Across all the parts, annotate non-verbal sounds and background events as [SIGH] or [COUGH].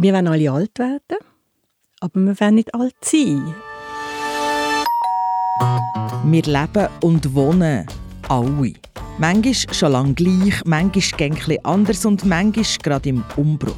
wir wollen alle alt werden, aber wir wollen nicht alt sein. Wir leben und wohnen alle. Manchmal schon lange gleich, manchmal ein anders und manchmal gerade im Umbruch.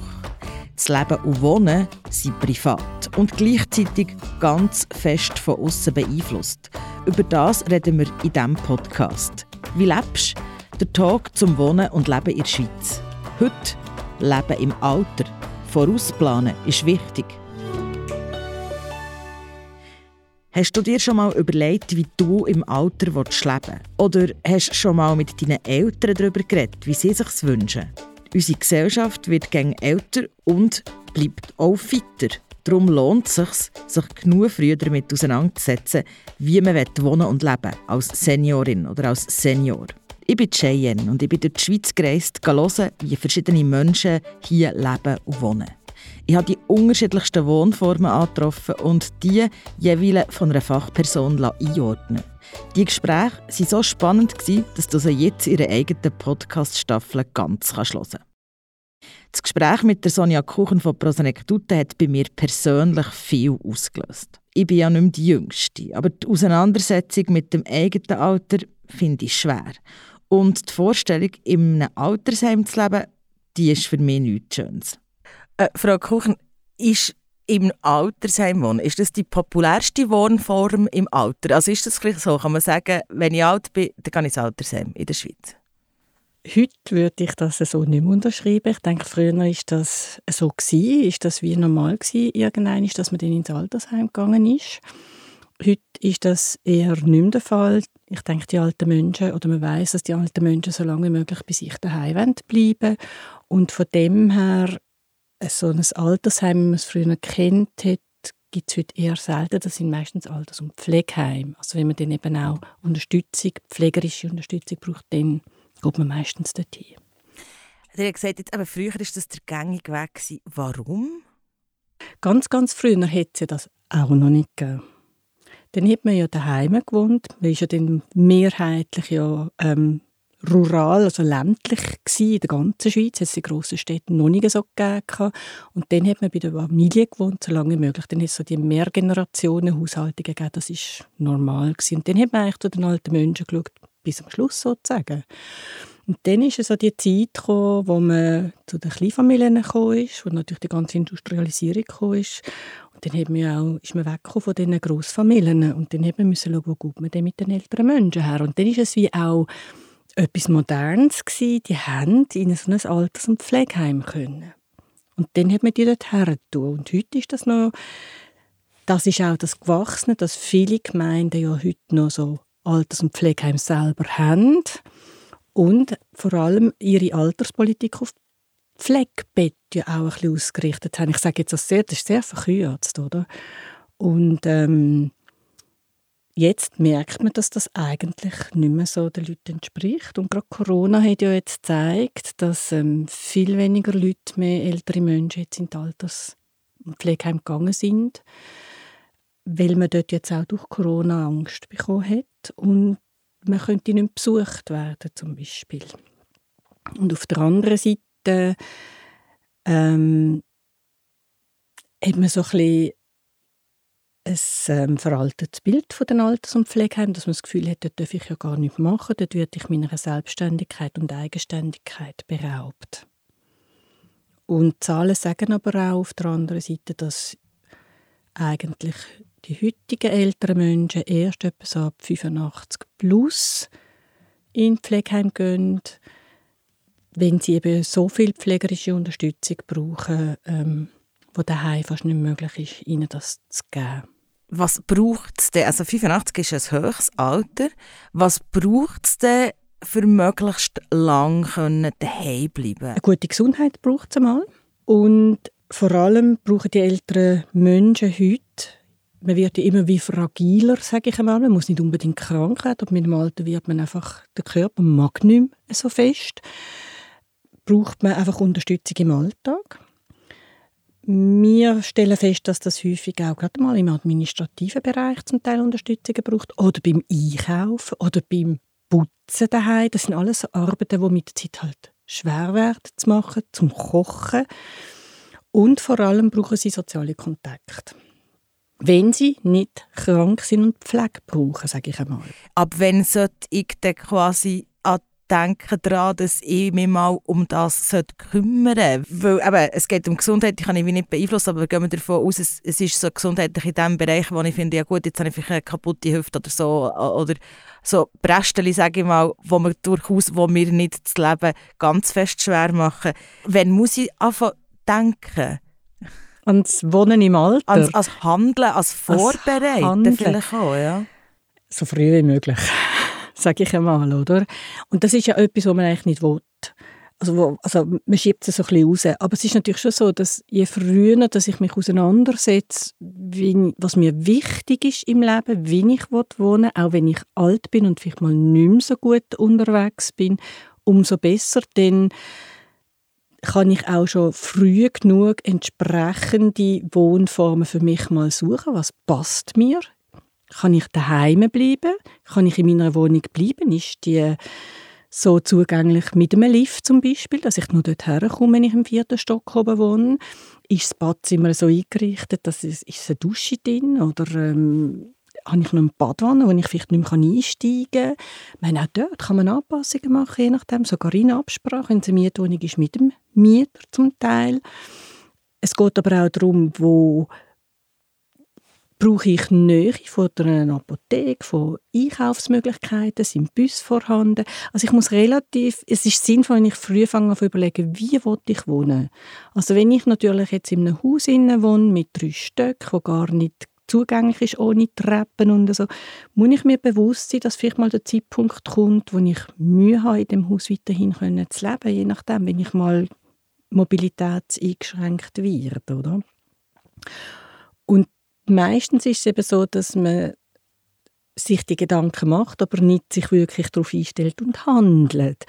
Das Leben und Wohnen sind privat und gleichzeitig ganz fest von außen beeinflusst. Über das reden wir in diesem Podcast. Wie lebst du? Der Talk zum Wohnen und Leben in der Schweiz. Heute Leben im Alter. Vorausplanen ist wichtig. Hast du dir schon mal überlegt, wie du im Alter leben willst? Oder hast du schon mal mit deinen Eltern darüber geredet, wie sie sich wünschen? Unsere Gesellschaft wird gegen älter und bleibt auch fitter. Darum lohnt es sich, sich genug früher damit auseinanderzusetzen, wie man wohnen und leben als Seniorin oder als Senior. Ich bin Cheyenne und ich bin durch die Schweiz gereist, um hören, wie verschiedene Menschen hier leben und wohnen. Ich habe die unterschiedlichsten Wohnformen angetroffen und die jeweils von einer Fachperson einordnen Die Gespräche waren so spannend, dass du sie jetzt in ihrer eigenen Podcast-Staffel ganz hören kannst. Das Gespräch mit der Sonja Kuchen von Prosenectute hat bei mir persönlich viel ausgelöst. Ich bin ja nicht mehr die Jüngste, aber die Auseinandersetzung mit dem eigenen Alter finde ich schwer. Und die Vorstellung, in einem Altersheim zu leben, die ist für mich nichts Schönes. Äh, Frau Kuchen, ist im Altersheim wohnen, ist das die populärste Wohnform im Alter? Also ist das vielleicht so, kann man sagen, wenn ich alt bin, dann gehe ich ins Altersheim in der Schweiz? Heute würde ich das so nicht mehr unterschreiben. Ich denke, früher war das so gewesen, ist das wie normal gewesen, dass man dann ins Altersheim gegangen ist. Heute ist das eher nicht mehr der Fall. Ich denke, die alten Menschen, oder man weiß, dass die alten Menschen so lange wie möglich bei sich daheim bleiben Und von dem her so ein Altersheim, wie man es früher kennt hat, gibt es heute eher selten. Das sind meistens Alters- und Pflegeheime. Also wenn man dann eben auch Unterstützung, pflegerische Unterstützung braucht, dann geht man meistens dorthin. Er hat gesagt, jetzt, aber früher war das der gängige Weg. Gewesen. Warum? Ganz, ganz früher hätte es das auch noch nicht gegeben. Dann hat man ja daheim gewohnt. Man ist ja dann mehrheitlich ja ähm, rural, also ländlich gewesen, in der ganzen Schweiz. Es die grossen Städte noch nicht so gegeben. Und dann hat man bei der Familie gewohnt, so lange wie möglich. Dann hat es so die Mehrgenerationen-Haushaltungen gegeben. Das war normal. Gewesen. Und dann hat man eigentlich zu den alten Menschen geschaut, bis zum Schluss sozusagen. Und dann ist es so die Zeit gekommen, wo man zu den Kleinfamilien gekommen ist, wo natürlich die ganze Industrialisierung gekommen ist. Und dann hat man auch, ist man weggekommen von diesen Grossfamilien. Und dann hat man schauen, wo geht man denn mit den älteren Menschen her. Und dann ist es wie auch etwas Modernes gewesen. Die haben in so ein Alters- und Pflegeheim können. Und dann hat man die dort her Und heute ist das noch, das ist auch das Gewachsene, dass viele Gemeinden ja heute noch so Alters- und Pflegeheim selber haben und vor allem ihre Alterspolitik auf Pflegebett ja auch ein bisschen ausgerichtet haben. Ich sage jetzt das sehr, das ist sehr verkürzt, oder? Und ähm, jetzt merkt man, dass das eigentlich nicht mehr so den Leuten entspricht. Und gerade Corona hat ja jetzt gezeigt, dass ähm, viel weniger Leute, mehr ältere Menschen jetzt in die Alters- und Pflegeheim gegangen sind, weil man dort jetzt auch durch Corona Angst bekommen hat und man könnte nicht besucht werden zum Beispiel. Und auf der anderen Seite ähm, hat man so ein bisschen ein ähm, veraltetes Bild von den Alters- und Pflegeheimen, dass man das Gefühl hat, dort darf ich ja gar nichts machen, dort werde ich meiner Selbstständigkeit und Eigenständigkeit beraubt. Und Zahlen sagen aber auch auf der anderen Seite, dass eigentlich die heutigen älteren Menschen erst etwas ab 85 plus in Pflegeheim gehen, wenn sie eben so viel pflegerische Unterstützung brauchen, ähm, wo daheim fast nicht möglich ist, ihnen das zu geben. Was braucht es denn? Also 85 ist ein höchstes Alter. Was braucht es denn, für möglichst lang daheim bleiben? Eine gute Gesundheit braucht es einmal. Und vor allem brauchen die älteren Menschen heute man wird ja immer wie fragiler, sage ich einmal. Man muss nicht unbedingt krank werden, aber mit dem Alter wird man einfach, der Körper mag nicht mehr so fest. Braucht man einfach Unterstützung im Alltag. Wir stellen fest, dass das häufig auch gerade mal im administrativen Bereich zum Teil Unterstützung braucht oder beim Einkaufen oder beim Putzen daheim. Das sind alles Arbeiten, die mit der Zeit halt schwer werden zu machen, zum Kochen. Und vor allem brauchen sie soziale Kontakte. Wenn sie nicht krank sind und Pflege brauchen, sage ich einmal. Ab wann sollte ich dann quasi an denken daran, dass ich mich mal um das kümmern sollte. Weil eben, es geht um Gesundheit, die kann ich nicht beeinflussen, aber gehen wir davon aus, es, es ist so gesundheitlich in dem Bereich, wo ich finde, ja gut, jetzt habe ich vielleicht eine kaputte Hüfte oder so, oder so Brästchen, sage ich mal, wo wir durchaus, wo mir nicht das Leben ganz fest schwer machen. Wenn muss ich anfangen denken? Ans Wohnen im Alter? Ans, als Handeln, als Vorbereiten Handeln. vielleicht auch, ja. So früh wie möglich [LAUGHS] sage ich einmal, oder? Und das ist ja etwas, was man eigentlich nicht will. Also, wo, also man schiebt es so ein bisschen raus. Aber es ist natürlich schon so, dass je früher dass ich mich auseinandersetze, wie, was mir wichtig ist im Leben, wie ich wohnen auch wenn ich alt bin und vielleicht mal nicht mehr so gut unterwegs bin, umso besser, denn kann ich auch schon früh genug entsprechende Wohnformen für mich mal suchen, was passt mir kann ich daheim bleiben? Kann ich in meiner Wohnung bleiben? Ist die so zugänglich mit einem Lift zum Beispiel, dass ich nur dort herkomme, wenn ich im vierten Stock oben wohne? Ist das Badzimmer so eingerichtet, dass es ist eine Dusche drin oder ähm, habe ich noch eine Badwanne, wo ich vielleicht nicht mehr einsteigen kann? Auch dort kann man Anpassungen machen, je nachdem, sogar in Absprache, wenn es eine Mietwohnung ist, mit dem Mieter zum Teil. Es geht aber auch darum, wo brauche ich Nähe von einer Apotheke, von Einkaufsmöglichkeiten, sind Bus vorhanden. Also ich muss relativ, es ist sinnvoll, wenn ich früh fange zu überlegen, wie ich wohnen. Also wenn ich natürlich jetzt in einem Haus wohne mit drei Stöcken, wo gar nicht zugänglich ist, ohne Treppen und so, muss ich mir bewusst sein, dass vielleicht mal der Zeitpunkt kommt, wo ich Mühe habe, in dem Haus weiterhin zu leben, je nachdem, wenn ich mal mobilitätseingeschränkt werde, oder? Und meistens ist es eben so, dass man sich die Gedanken macht, aber nicht sich wirklich darauf einstellt und handelt.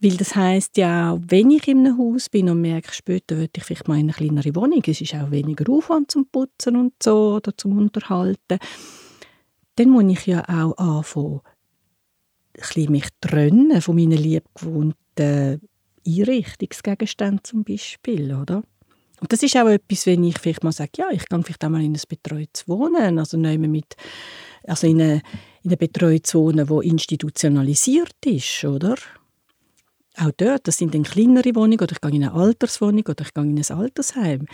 Weil das heißt ja, wenn ich in einem Haus bin und merke, später würde ich vielleicht mal in eine kleinere Wohnung, es ist auch weniger Aufwand zum Putzen und so oder zum Unterhalten, dann muss ich ja auch anfangen, mich trennen von meinen liebgewohnten Einrichtungsgegenständen zum Beispiel, oder? Und das ist auch etwas, wenn ich vielleicht mal sage, ja, ich gehe vielleicht auch mal in ein betreutes Wohnen, also mit, also in eine, in eine betreutes Wohnen, wo institutionalisiert ist, oder? Auch dort, das sind dann kleinere Wohnungen, oder ich gehe in eine Alterswohnung, oder ich gehe in ein Altersheim.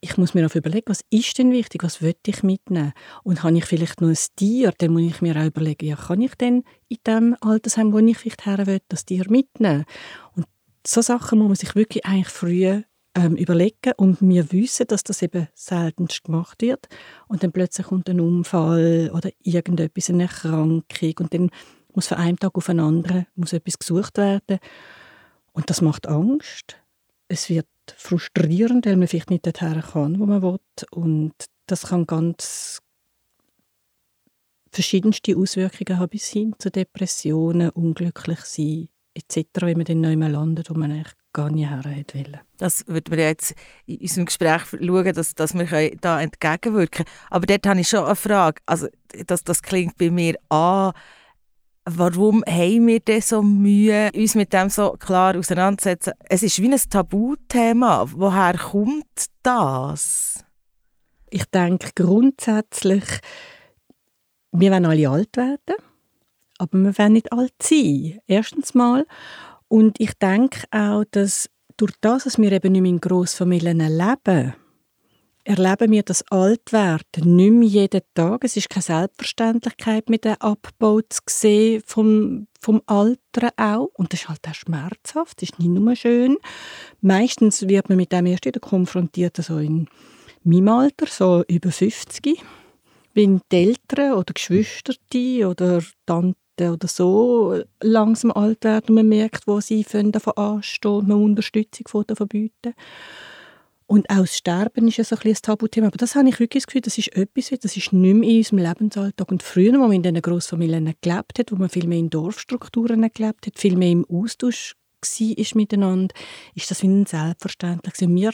Ich muss mir auch überlegen, was ist denn wichtig, was will ich mitnehmen? Und habe ich vielleicht noch ein Tier, dann muss ich mir auch überlegen, ja, kann ich denn in dem Altersheim, wo ich vielleicht her will, das Tier mitnehmen? Und so Sachen muss man sich wirklich eigentlich früh ähm, überlegen und wir wissen, dass das eben seltenst gemacht wird und dann plötzlich kommt ein Unfall oder irgendetwas, eine Erkrankung und dann muss von einem Tag auf den anderen muss etwas gesucht werden und das macht Angst. Es wird frustrierend, weil man vielleicht nicht dorthin kann, wo man will und das kann ganz verschiedenste Auswirkungen haben bis hin zu Depressionen, unglücklich sein etc., wenn man dann neu landet, wo man eigentlich gar nicht her wollte. Das würden wir jetzt in unserem Gespräch schauen, dass, dass wir da entgegenwirken können. Aber dort habe ich schon eine Frage. Also, das, das klingt bei mir an, warum haben wir denn so Mühe, uns mit dem so klar auseinanderzusetzen? Es ist wie ein Tabuthema. Woher kommt das? Ich denke grundsätzlich, wir wollen alle alt werden, aber wir wollen nicht alt sein. Erstens mal. Und ich denke auch, dass durch das, dass wir eben nicht mehr in Grossfamilien leben, erleben wir das Altwerden nicht mehr jeden Tag. Es ist keine Selbstverständlichkeit, mit dem Abbau zu sehen vom, vom Alter auch. Und das ist halt auch schmerzhaft, das ist nicht nur schön. Meistens wird man mit dem erst wieder konfrontiert, so in meinem Alter, so über 50 wenn die Eltern oder Geschwister oder Tanten oder so langsam alt werden und man merkt, wo sie davon anstehen und man Unterstützung davon bieten. Und auch das Sterben ist ja so ein, ein Tabuthema. Aber das habe ich wirklich das Gefühl, das ist etwas, das ist nicht mehr in unserem Lebensalltag. Und früher, wo man in diesen Grossfamilien gelebt hat, wo man viel mehr in Dorfstrukturen gelebt hat, viel mehr im Austausch war miteinander, ist das wie ein Selbstverständlich. Und wir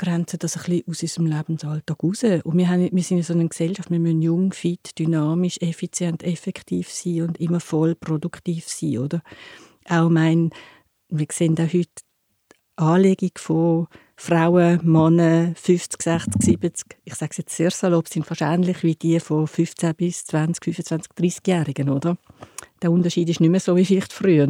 grenzen das ein bisschen aus unserem Lebensalltag raus. Und wir, haben, wir sind in so einer Gesellschaft, wir müssen jung, fit, dynamisch, effizient, effektiv sein und immer voll produktiv sein, oder? Auch mein, wir sehen auch heute Anlegung von Frauen, Männer, 50, 60, 70, ich sage es jetzt sehr salopp, sind wahrscheinlich wie die von 15 bis 20, 25, 30-Jährigen, oder? Der Unterschied ist nicht mehr so wie vielleicht früher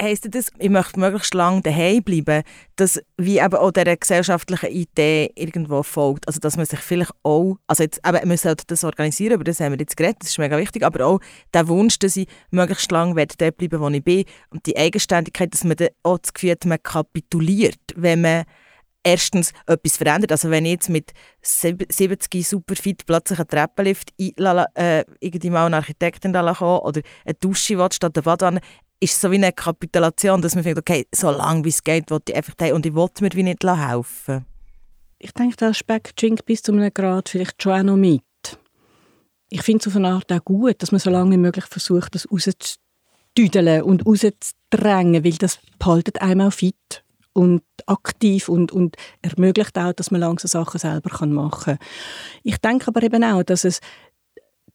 heisst das, ich möchte möglichst lange daheim bleiben, dass wie eben auch dieser gesellschaftlichen Idee irgendwo folgt. Also dass man sich vielleicht auch, also jetzt eben, man sollte das organisieren, über das haben wir jetzt geredet, das ist mega wichtig, aber auch der Wunsch, dass ich möglichst lange dort bleiben wo ich bin und die Eigenständigkeit, dass man dann auch das Gefühl hat, man kapituliert, wenn man erstens etwas verändert. Also wenn ich jetzt mit 70 super fit plötzlich einen Treppenlift äh, irgendwie mal eine Architektin da kommen oder eine Dusche will, statt eine Badewanne, ist so wie eine Kapitulation, dass man denkt, okay, so lange wie es geht, will ich einfach und ich will mir wie nicht helfen. Ich denke, der Aspekt schwingt bis zu einem Grad vielleicht schon auch noch mit. Ich finde es auf eine Art auch gut, dass man so lange wie möglich versucht, das rauszudüdeln und rauszudrängen, weil das behaltet einem fit und aktiv und, und ermöglicht auch, dass man langsam Sachen selber machen kann. Ich denke aber eben auch, dass es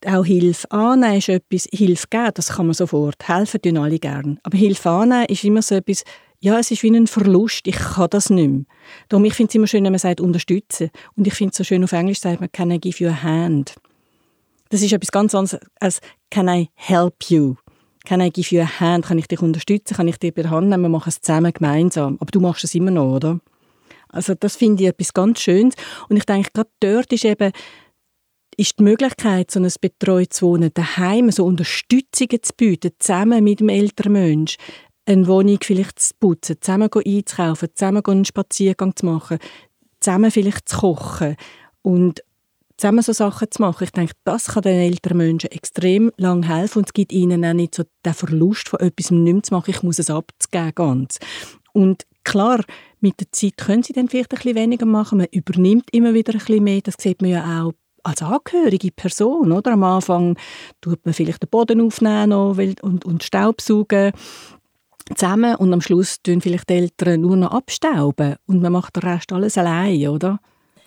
auch Hilfe annehmen ist etwas, Hilfe geben, das kann man sofort. Helfen tun alle gern. Aber Hilfe annehmen ist immer so etwas, ja, es ist wie ein Verlust, ich kann das nicht mehr. Darum, ich finde es immer schön, wenn man sagt, unterstützen. Und ich finde es so schön, auf Englisch sagt man, can I give you a hand? Das ist etwas ganz anderes als can I help you? Can I give you a hand? Kann ich dich unterstützen? Kann ich dich bei der Hand nehmen? Wir machen es zusammen gemeinsam. Aber du machst es immer noch, oder? Also das finde ich etwas ganz Schönes. Und ich denke, gerade dort ist eben ist die Möglichkeit, so ein betreutes Wohnen daheim, so Unterstützungen zu bieten, zusammen mit dem älteren Mensch, eine Wohnung vielleicht zu putzen, zusammen einzukaufen, zusammen einen Spaziergang zu machen, zusammen vielleicht zu kochen und zusammen so Sachen zu machen. Ich denke, das kann den älteren Menschen extrem lang helfen und es gibt ihnen auch nicht so den Verlust von etwas nicht mehr zu machen, ich muss es abzugeben ganz. Und klar, mit der Zeit können sie dann vielleicht ein bisschen weniger machen, man übernimmt immer wieder ein bisschen mehr, das sieht man ja auch als angehörige Person, oder? Am Anfang tut man vielleicht den Boden aufnehmen und, und Staubsaugen zusammen und am Schluss tun vielleicht die Eltern nur noch abstauben und man macht den Rest alles allein, oder?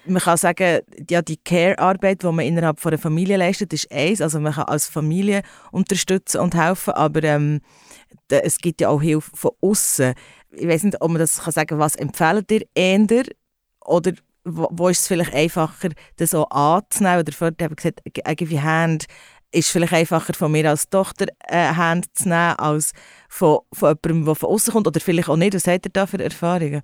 Man kann sagen, ja, die Care-Arbeit, die man innerhalb von einer Familie leistet, ist eins. Also man kann als Familie unterstützen und helfen, aber ähm, es gibt ja auch Hilfe von außen. Ich weiß nicht, ob man das kann sagen, was empfehlt ihr eher oder wo, wo ist es vielleicht einfacher, das so anzunehmen? Oder vorher habe ich gesagt, I hand ist vielleicht einfacher von mir als Tochter eine Hand zu nehmen, als von, von jemandem, der von außen kommt. Oder vielleicht auch nicht. Was habt ihr da für Erfahrungen?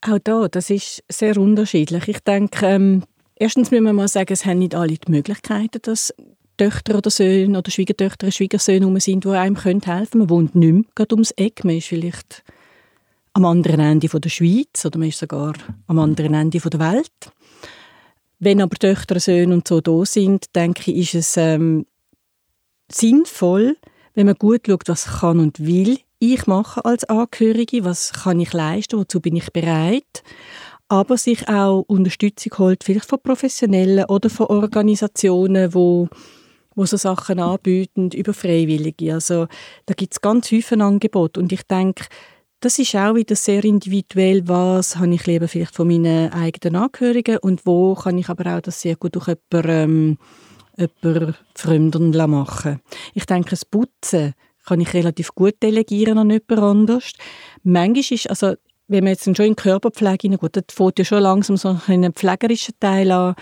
Auch da, das ist sehr unterschiedlich. Ich denke, ähm, erstens müssen wir mal sagen, es haben nicht alle die Möglichkeiten, dass Töchter oder Söhne oder Schwiegertöchter und Schwiegersöhne sind, die einem helfen können. Man wohnt nicht mehr ums Eck. Man ist vielleicht am anderen Ende der Schweiz oder man ist sogar am anderen Ende der Welt. Wenn aber Töchter, Söhne und so da sind, denke ich, ist es ähm, sinnvoll, wenn man gut schaut, was kann und will ich machen als Angehörige, was kann ich leisten, wozu bin ich bereit, aber sich auch Unterstützung holt, vielleicht von Professionellen oder von Organisationen, wo wo so Sachen anbieten über Freiwillige. Also da gibt es ganz häufig Angebote und ich denke, das ist auch wieder sehr individuell, was habe ich lieber vielleicht von meinen eigenen Angehörigen und wo kann ich aber auch das sehr gut durch jemanden, ähm, jemanden Fremden machen. Ich denke, das Putzen kann ich relativ gut delegieren an jemand anders. Manchmal ist, also wenn man jetzt schon in die Körperpflege hineingeht, dann fängt ja schon langsam so einen pflegerischen Teil an,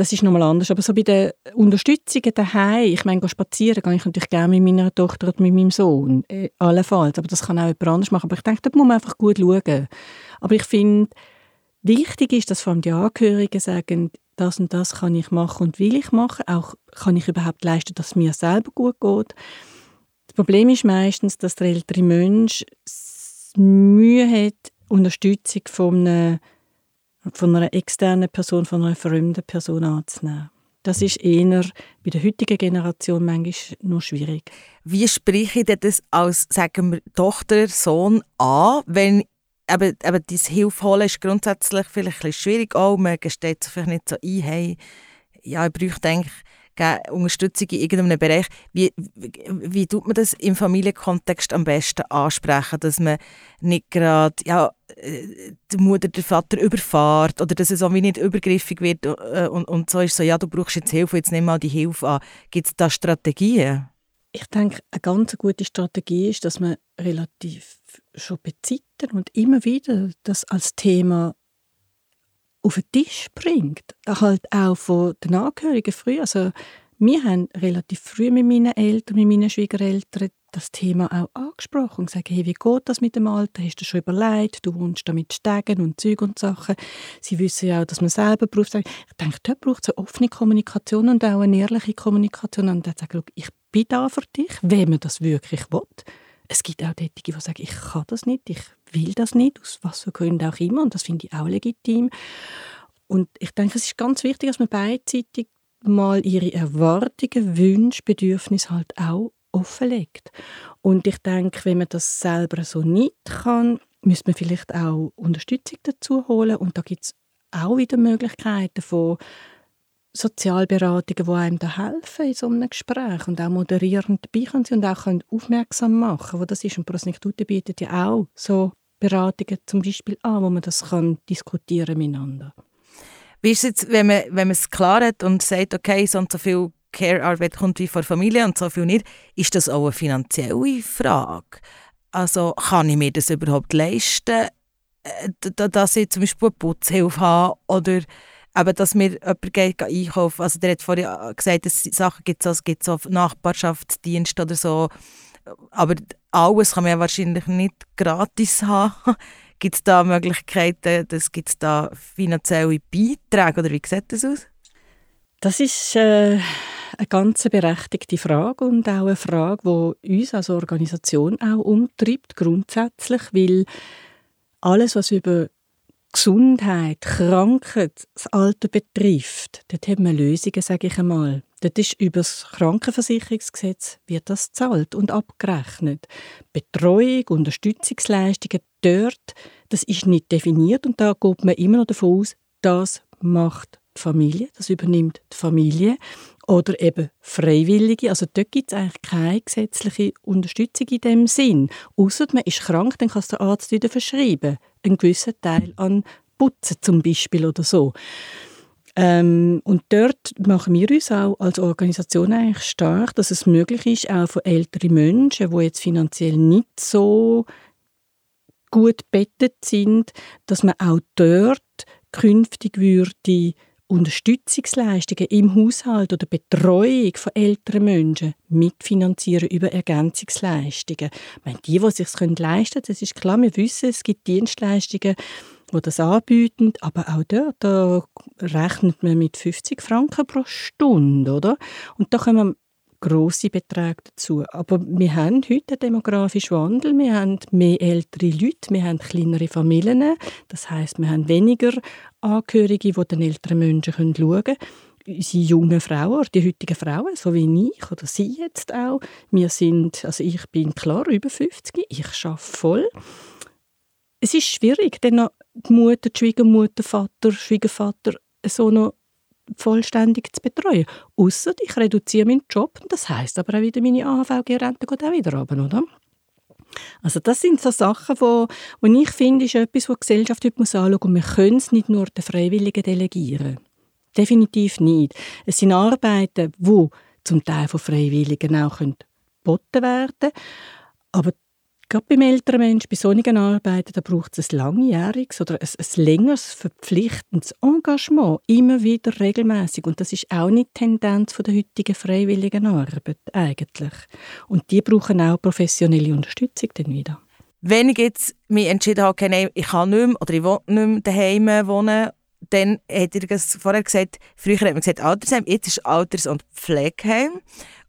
das ist nochmal anders. Aber so bei den Unterstützungen daheim, ich meine, spazieren gehe ich natürlich gerne mit meiner Tochter und mit meinem Sohn, äh, allenfalls. Aber das kann auch jemand anders machen. Aber ich denke, da muss man einfach gut schauen. Aber ich finde, wichtig ist, dass vor allem die Angehörigen sagen, das und das kann ich machen und will ich machen. Auch kann ich überhaupt leisten, dass es mir selber gut geht. Das Problem ist meistens, dass der ältere Mensch Mühe hat, Unterstützung von einem von einer externen Person, von einer fremden Person anzunehmen. Das ist eher bei der heutigen Generation manchmal noch schwierig. Wie spreche ich das als, sagen wir, Tochter, Sohn an, wenn eben diese Hilfe holen ist grundsätzlich vielleicht ein schwierig auch, man gesteht sich vielleicht nicht so ein, hey, ja, ich bräuchte eigentlich Unterstützung in irgendeinem Bereich. Wie, wie, tut man das im Familienkontext am besten ansprechen, dass man nicht gerade ja, die Mutter den Vater überfahrt oder dass es auch nicht übergriffig wird äh, und, und so ist so, ja, du brauchst jetzt Hilfe, jetzt nimm mal die Hilfe an. Gibt es da Strategien? Ich denke, eine ganz gute Strategie ist, dass man relativ schon bezittern und immer wieder das als Thema auf den Tisch bringt. Halt auch von den Angehörigen früh. Also wir haben relativ früh mit meinen Eltern, mit meinen Schwiegereltern das Thema auch angesprochen und gesagt, hey, wie geht das mit dem Alter? Hast du schon überlegt? Du wohnst da mit Stegen und Zeug und Sachen. Sie wissen ja auch, dass man selber braucht. Ich denke, dort braucht es eine offene Kommunikation und auch eine ehrliche Kommunikation. Und dann sagen, ich bin da für dich, wenn man das wirklich will. Es gibt auch solche, die sagen, ich kann das nicht, ich will das nicht, aus was für Gründen auch immer. Und das finde ich auch legitim. Und ich denke, es ist ganz wichtig, dass man beidseitig mal ihre Erwartungen, Wünsche, Bedürfnisse halt auch offenlegt. Und ich denke, wenn man das selber so nicht kann, müsste man vielleicht auch Unterstützung dazu holen. Und da gibt es auch wieder Möglichkeiten von Sozialberatungen, die einem da helfen in so einem Gespräch und auch moderierend dabei können und auch können aufmerksam machen, wo das ist. Und Prosniktute bietet ja auch so Beratungen zum Beispiel an, wo man das kann diskutieren miteinander. Wie ist es jetzt, wenn man, wenn man es klar hat und sagt, okay, so und so viel Care-Arbeit kommt wie von der Familie und so viel nicht, ist das auch eine finanzielle Frage? Also kann ich mir das überhaupt leisten, äh, dass ich zum Beispiel eine Putzhilfe habe oder eben, dass mir jemand geht einkaufen Also der hat vorhin gesagt, dass es Sachen gibt, es gibt so Nachbarschaftsdienste oder so, aber alles kann man ja wahrscheinlich nicht gratis haben. [LAUGHS] Gibt es da Möglichkeiten, gibt es da finanzielle Beiträge oder wie sieht das aus? Das ist äh, eine ganz berechtigte Frage und auch eine Frage, die uns als Organisation auch umtreibt, grundsätzlich, weil alles, was über Gesundheit, Krankheit, das Alter betrifft, dort haben wir Lösungen, sage ich einmal. Dort ist über das Krankenversicherungsgesetz wird das zahlt und abgerechnet. Betreuung, Unterstützungsleistungen dort, das ist nicht definiert und da geht man immer noch davon aus, das macht die Familie, das übernimmt die Familie oder eben Freiwillige. Also dort gibt es eigentlich keine gesetzliche Unterstützung in dem Sinn. Außer man ist krank, dann kann es der Arzt wieder verschreiben. Einen gewissen Teil an Putzen zum Beispiel oder so. Ähm, und dort machen wir uns auch als Organisation eigentlich stark, dass es möglich ist, auch für ältere Menschen, die jetzt finanziell nicht so gut bettet sind, dass man auch dort künftig würde Unterstützungsleistungen im Haushalt oder Betreuung von älteren Menschen mitfinanzieren über Ergänzungsleistungen. Ich meine, die, die sich leisten können, das ist klar, wir wissen, es gibt Dienstleistungen, die das anbieten, aber auch dort da rechnet man mit 50 Franken pro Stunde, oder? Und da kommen grosse Beträge dazu. Aber wir haben heute einen demografischen Wandel, wir haben mehr ältere Leute, wir haben kleinere Familien, das heißt, wir haben weniger Angehörige, die den älteren Menschen schauen können. Unsere jungen Frauen, die heutigen Frauen, so wie ich oder Sie jetzt auch, wir sind, also ich bin klar über 50, ich arbeite voll. Es ist schwierig, noch die Mutter, die Schwiegermutter, Vater, Schwiegervater so noch vollständig zu betreuen. Außer ich reduziere meinen Job, das heißt aber auch wieder, meine AHVG-Rente geht auch wieder runter, oder? Also das sind so Sachen, wo, wo ich finde, ist etwas, was die Gesellschaft heute muss anschauen muss. Und wir können es nicht nur den Freiwilligen delegieren. Definitiv nicht. Es sind Arbeiten, die zum Teil von Freiwilligen auch geboten werden können. Aber Gerade beim älteren Menschen, bei solchen Arbeiten, da braucht es ein langjähriges oder ein, ein längeres verpflichtendes Engagement, immer wieder regelmäßig. Und das ist auch nicht die Tendenz der heutigen freiwilligen Arbeit eigentlich. Und die brauchen auch professionelle Unterstützung dann wieder. Wenn ich jetzt mich entschieden habe, okay, ich kann nicht mehr oder ich will nicht mehr daheim wohnen, dann hat er vorher gesagt, früher hat man gesagt Altersheim, jetzt ist Alters- und Pflegeheim.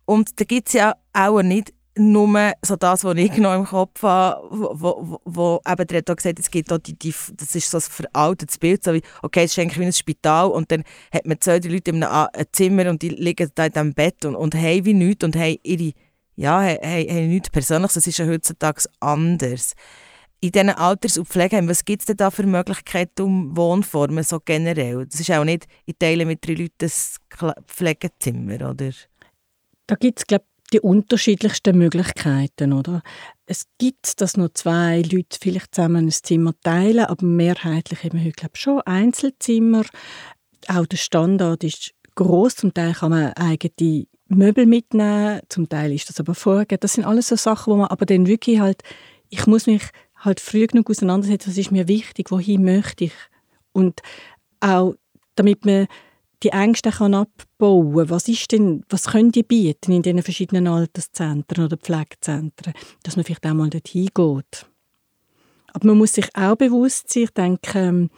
Und da gibt es ja auch nicht nur so das, was ich [LAUGHS] noch im Kopf habe, wo, wo, wo eben der hat auch gesagt, es gibt auch die, die, das ist so ein veraltetes Bild, so wie, okay, es ist eigentlich wie ein Spital und dann hat man zwei, drei Leute in einem, Zimmer und die liegen da in diesem Bett und, und haben wie nichts und haben ihre, ja, haben, haben nichts Persönliches, das ist ja heutzutage anders. In diesen Alters- und Pflegeheimen, was gibt es denn da für Möglichkeiten um Wohnformen so generell? Das ist auch nicht, ich teile mit drei Leuten das Pflegezimmer, oder? Da gibt es, glaube die unterschiedlichsten Möglichkeiten, oder? Es gibt, dass nur zwei Leute vielleicht zusammen ein Zimmer teilen, aber mehrheitlich wir heute glaube schon Einzelzimmer. Auch der Standard ist groß, zum Teil kann man eigene Möbel mitnehmen, zum Teil ist das aber vorgegeben. Das sind alles so Sachen, wo man aber dann wirklich halt, ich muss mich halt früh genug auseinandersetzen, was ist mir wichtig, wohin möchte ich. Und auch, damit man die Ängste kann abbauen Was ist denn, was können die bieten in diesen verschiedenen Alterszentren oder Pflegezentren, dass man vielleicht auch mal dorthin geht. Aber man muss sich auch bewusst sein, ich denke, ähm,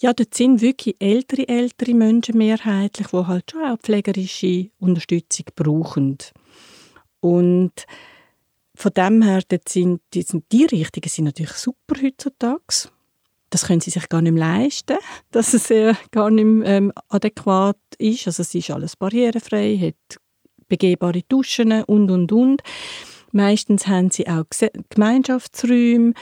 ja, dort sind wirklich ältere, ältere Menschen mehrheitlich, die halt schon auch pflegerische Unterstützung brauchen. Und von dem her, dort sind, die, Richtungen sind natürlich super heutzutage das können sie sich gar nicht mehr leisten, [LAUGHS] dass es äh, gar nicht mehr, ähm, adäquat ist. Also es ist alles barrierefrei, hat begehbare Duschen und, und, und. Meistens haben sie auch Gemeinschaftsräume,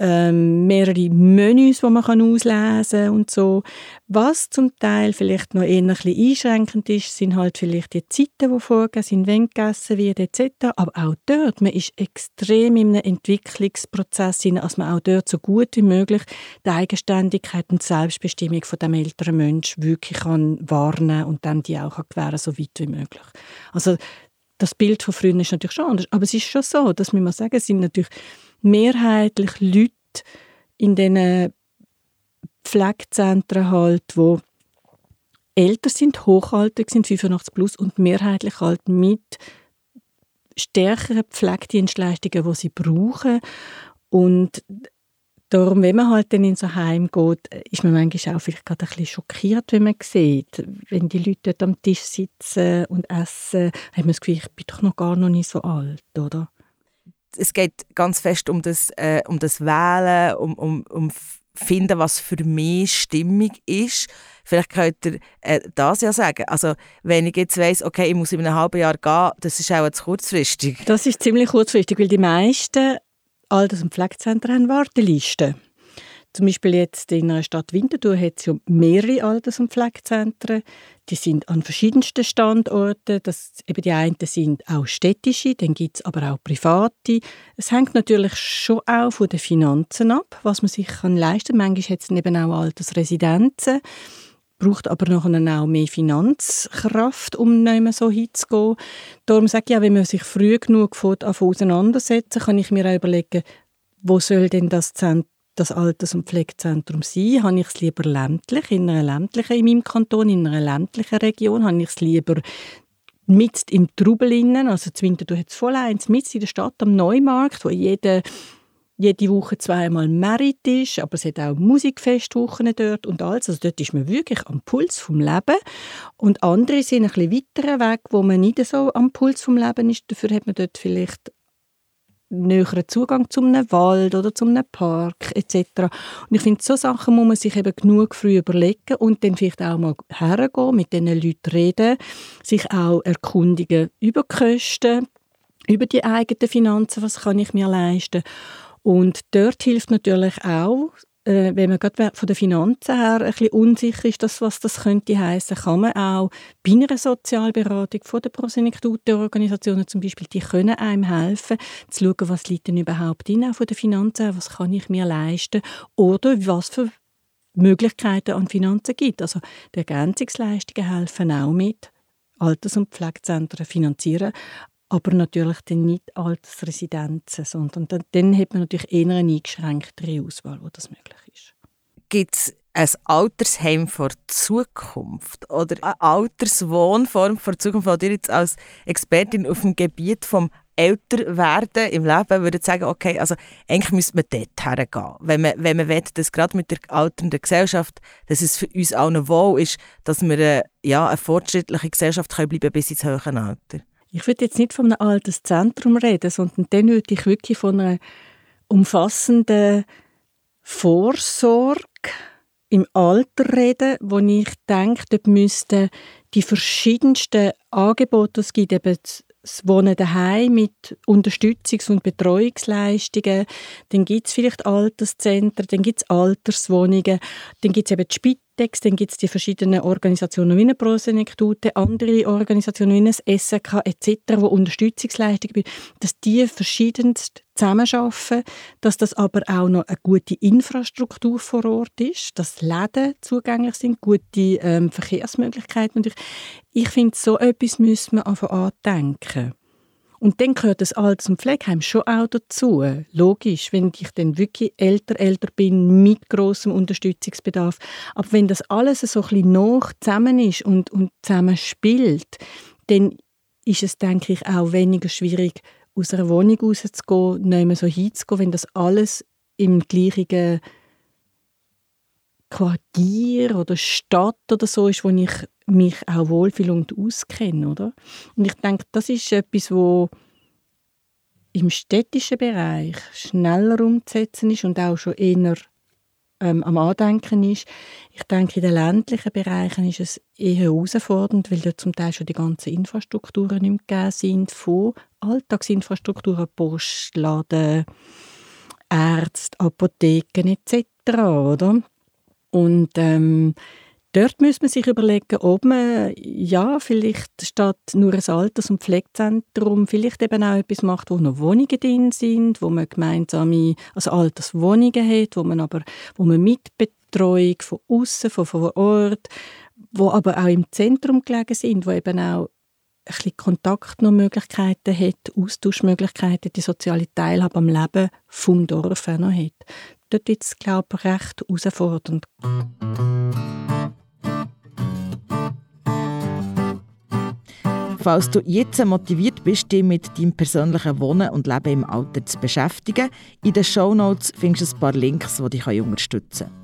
ähm, mehrere Menüs, die man auslesen kann und so. Was zum Teil vielleicht noch eher ein bisschen einschränkend ist, sind halt vielleicht die Zeiten, die vorgegeben sind, wenn gegessen wird etc. Aber auch dort, man ist extrem in einem Entwicklungsprozess, dass man auch dort so gut wie möglich die Eigenständigkeit und Selbstbestimmung von dem älteren Menschen wirklich kann warnen und dann die auch gewähren, so weit wie möglich. Also das Bild von früher ist natürlich schon anders, aber es ist schon so, dass wir mal sagen, es sind natürlich mehrheitlich Leute in diesen Pflegezentren halt, wo älter sind, hochaltrig sind, 85 plus und mehrheitlich halt mit stärkeren Pflegedienstleistungen, die sie brauchen. Und darum, wenn man halt dann in so Heim geht, ist man manchmal auch vielleicht gerade ein bisschen schockiert, wenn man sieht, wenn die Leute dort am Tisch sitzen und essen, hat man das Gefühl, ich bin doch noch gar noch nicht so alt, oder? Es geht ganz fest um das, äh, um das Wählen, um, um, um finden, was für mich stimmig ist. Vielleicht könnt ihr äh, das ja sagen. Also, wenn ich jetzt weiss, okay, ich muss in einem halben Jahr gehen, das ist auch zu kurzfristig. Das ist ziemlich kurzfristig, weil die meisten Alters- und Pflegezentren haben Wartelisten. Zum Beispiel jetzt in einer Stadt Winterthur hat es ja mehrere Alters- und Pflegezentren. Die sind an verschiedensten Standorten. Das, eben die einen sind auch städtische, dann gibt es aber auch private. Es hängt natürlich schon auch von den Finanzen ab, was man sich kann leisten kann. Manchmal hat es eben auch Altersresidenzen braucht aber nachher auch mehr Finanzkraft, um nicht so hinzugehen. Darum sage ich auch, wenn man sich früh genug auseinandersetzen kann ich mir auch überlegen, wo soll denn das Zentrum das Alters- und Pflegezentrum sein? Habe ich es lieber ländlich, in einer ländlichen, in meinem Kanton, in einer ländlichen Region? Habe ich es lieber mit im Trubel innen, also Winterthur hat es voll eins, mit in der Stadt am Neumarkt, wo jede, jede Woche zweimal Merit ist, aber es hat auch Musikfestwochen dort und alles, also dort ist man wirklich am Puls vom Leben und andere sind ein bisschen weiter weg, wo man nicht so am Puls vom Leben ist, dafür hat man dort vielleicht näheren Zugang zu einem Wald oder zu einem Park etc. Und ich finde, so Sachen muss man sich eben genug früh überlegen und dann vielleicht auch mal hergehen, mit diesen Leuten reden, sich auch erkundigen über Kosten, über die eigenen Finanzen, was kann ich mir leisten. Und dort hilft natürlich auch, äh, wenn man gerade von den Finanzen her ein bisschen unsicher ist, das, was das könnte heißen, kann man auch bei einer Sozialberatung von den Prosenektute-Organisationen zum Beispiel, die können einem helfen, zu schauen, was liegt denn überhaupt drin, auch von den Finanzen her, was kann ich mir leisten oder was für Möglichkeiten an Finanzen gibt. Also die Ergänzungsleistungen helfen auch mit, Alters- und Pflegezentren finanzieren, aber natürlich dann nicht Altersresidenzen, sondern dann, dann hat man natürlich eher eine eingeschränktere Auswahl, wo das möglich ist. Gibt es ein Altersheim vor Zukunft oder eine Alterswohnform vor Zukunft, wo ihr jetzt als Expertin auf dem Gebiet vom Älterwerden im Leben würdet sagen, okay, also eigentlich müsste man dort hergehen. Wenn man, wenn man will, dass gerade mit der alternden Gesellschaft, dass es für uns allen wohl ist, dass wir eine, ja, eine fortschrittliche Gesellschaft können bleiben bis ins hohe Alter. Ich würde jetzt nicht von einem Alterszentrum reden, sondern dann würde ich wirklich von einer umfassenden Vorsorge im Alter reden, wo ich denke, dort müssten die verschiedensten Angebote, es gibt eben das Wohnen daheim mit Unterstützungs- und Betreuungsleistungen, dann gibt es vielleicht Alterszentren, dann gibt es Alterswohnungen, dann gibt es eben die Spitex, dann gibt es die verschiedenen Organisationen wie eine Prosenektute, andere Organisationen wie ein SK etc., die Unterstützungsleistungen bieten, dass die verschiedenst zusammenarbeiten, dass das aber auch noch eine gute Infrastruktur vor Ort ist, dass Läden zugänglich sind, gute ähm, Verkehrsmöglichkeiten. Und ich, finde, so etwas müssen wir einfach andenken. Und dann gehört das Alters- und Pflegeheim schon auch dazu. Logisch, wenn ich dann wirklich älter, älter bin, mit großem Unterstützungsbedarf. Aber wenn das alles so ein bisschen noch zusammen ist und, und zusammen spielt, dann ist es, denke ich, auch weniger schwierig, aus einer Wohnung rauszugehen, nicht mehr so hinzugehen, wenn das alles im gleichen Quartier oder Stadt oder so ist, wo ich mich auch wohlfühle und auskenne, oder? Und ich denke, das ist etwas, wo im städtischen Bereich schneller umzusetzen ist und auch schon eher ähm, am Andenken ist. Ich denke, in den ländlichen Bereichen ist es eher herausfordernd, weil dort zum Teil schon die ganzen Infrastrukturen nicht mehr gegeben sind, von Alltagsinfrastrukturen, Postladen, Ärzte, Apotheken etc., oder? Und ähm, Dort muss man sich überlegen, ob man ja, vielleicht statt nur ein Alters- und Pflegezentrum vielleicht eben auch etwas macht, wo noch Wohnungen drin sind, wo man gemeinsame also Alterswohnungen hat, wo man aber wo man Mitbetreuung von außen, von vor Ort, wo aber auch im Zentrum gelegen sind, wo eben auch ein bisschen Kontaktmöglichkeiten hat, Austauschmöglichkeiten, die soziale Teilhabe am Leben vom Dorf auch noch hat. Dort ist es, glaube ich, recht herausfordernd. Falls du jetzt motiviert bist, dich mit deinem persönlichen Wohnen und Leben im Alter zu beschäftigen, in den Shownotes findest du ein paar Links, die dich unterstützen können.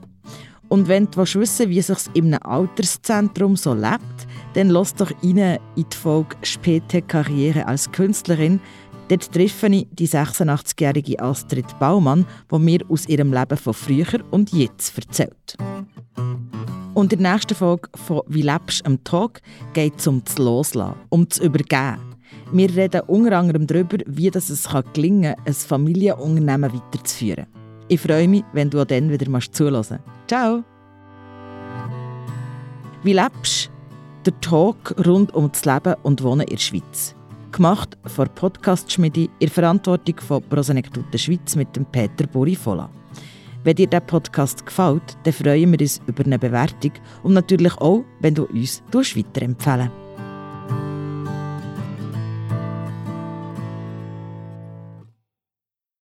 Und wenn du wissen willst, wie es sich in einem Alterszentrum so lebt, dann lass doch rein in die Folge «Späte Karriere als Künstlerin». Dort treffe ich die 86-jährige Astrid Baumann, die mir aus ihrem Leben von früher und jetzt erzählt. Und in der nächsten Folge von «Wie lebst am Tag» geht es um das Loslassen, um das Übergeben. Wir reden unter anderem darüber, wie das es gelingen kann, ein Familienunternehmen weiterzuführen. Ich freue mich, wenn du auch dann wieder zuhören Ciao! «Wie lebst du?» Der Talk rund um das Leben und Wohnen in der Schweiz. Gemacht von Podcast Schmiede in Verantwortung von Prosenektute Schweiz mit Peter Borifola. Wenn dir der Podcast gefällt, dann freuen wir uns über eine Bewertung und natürlich auch, wenn du uns weiterempfehlen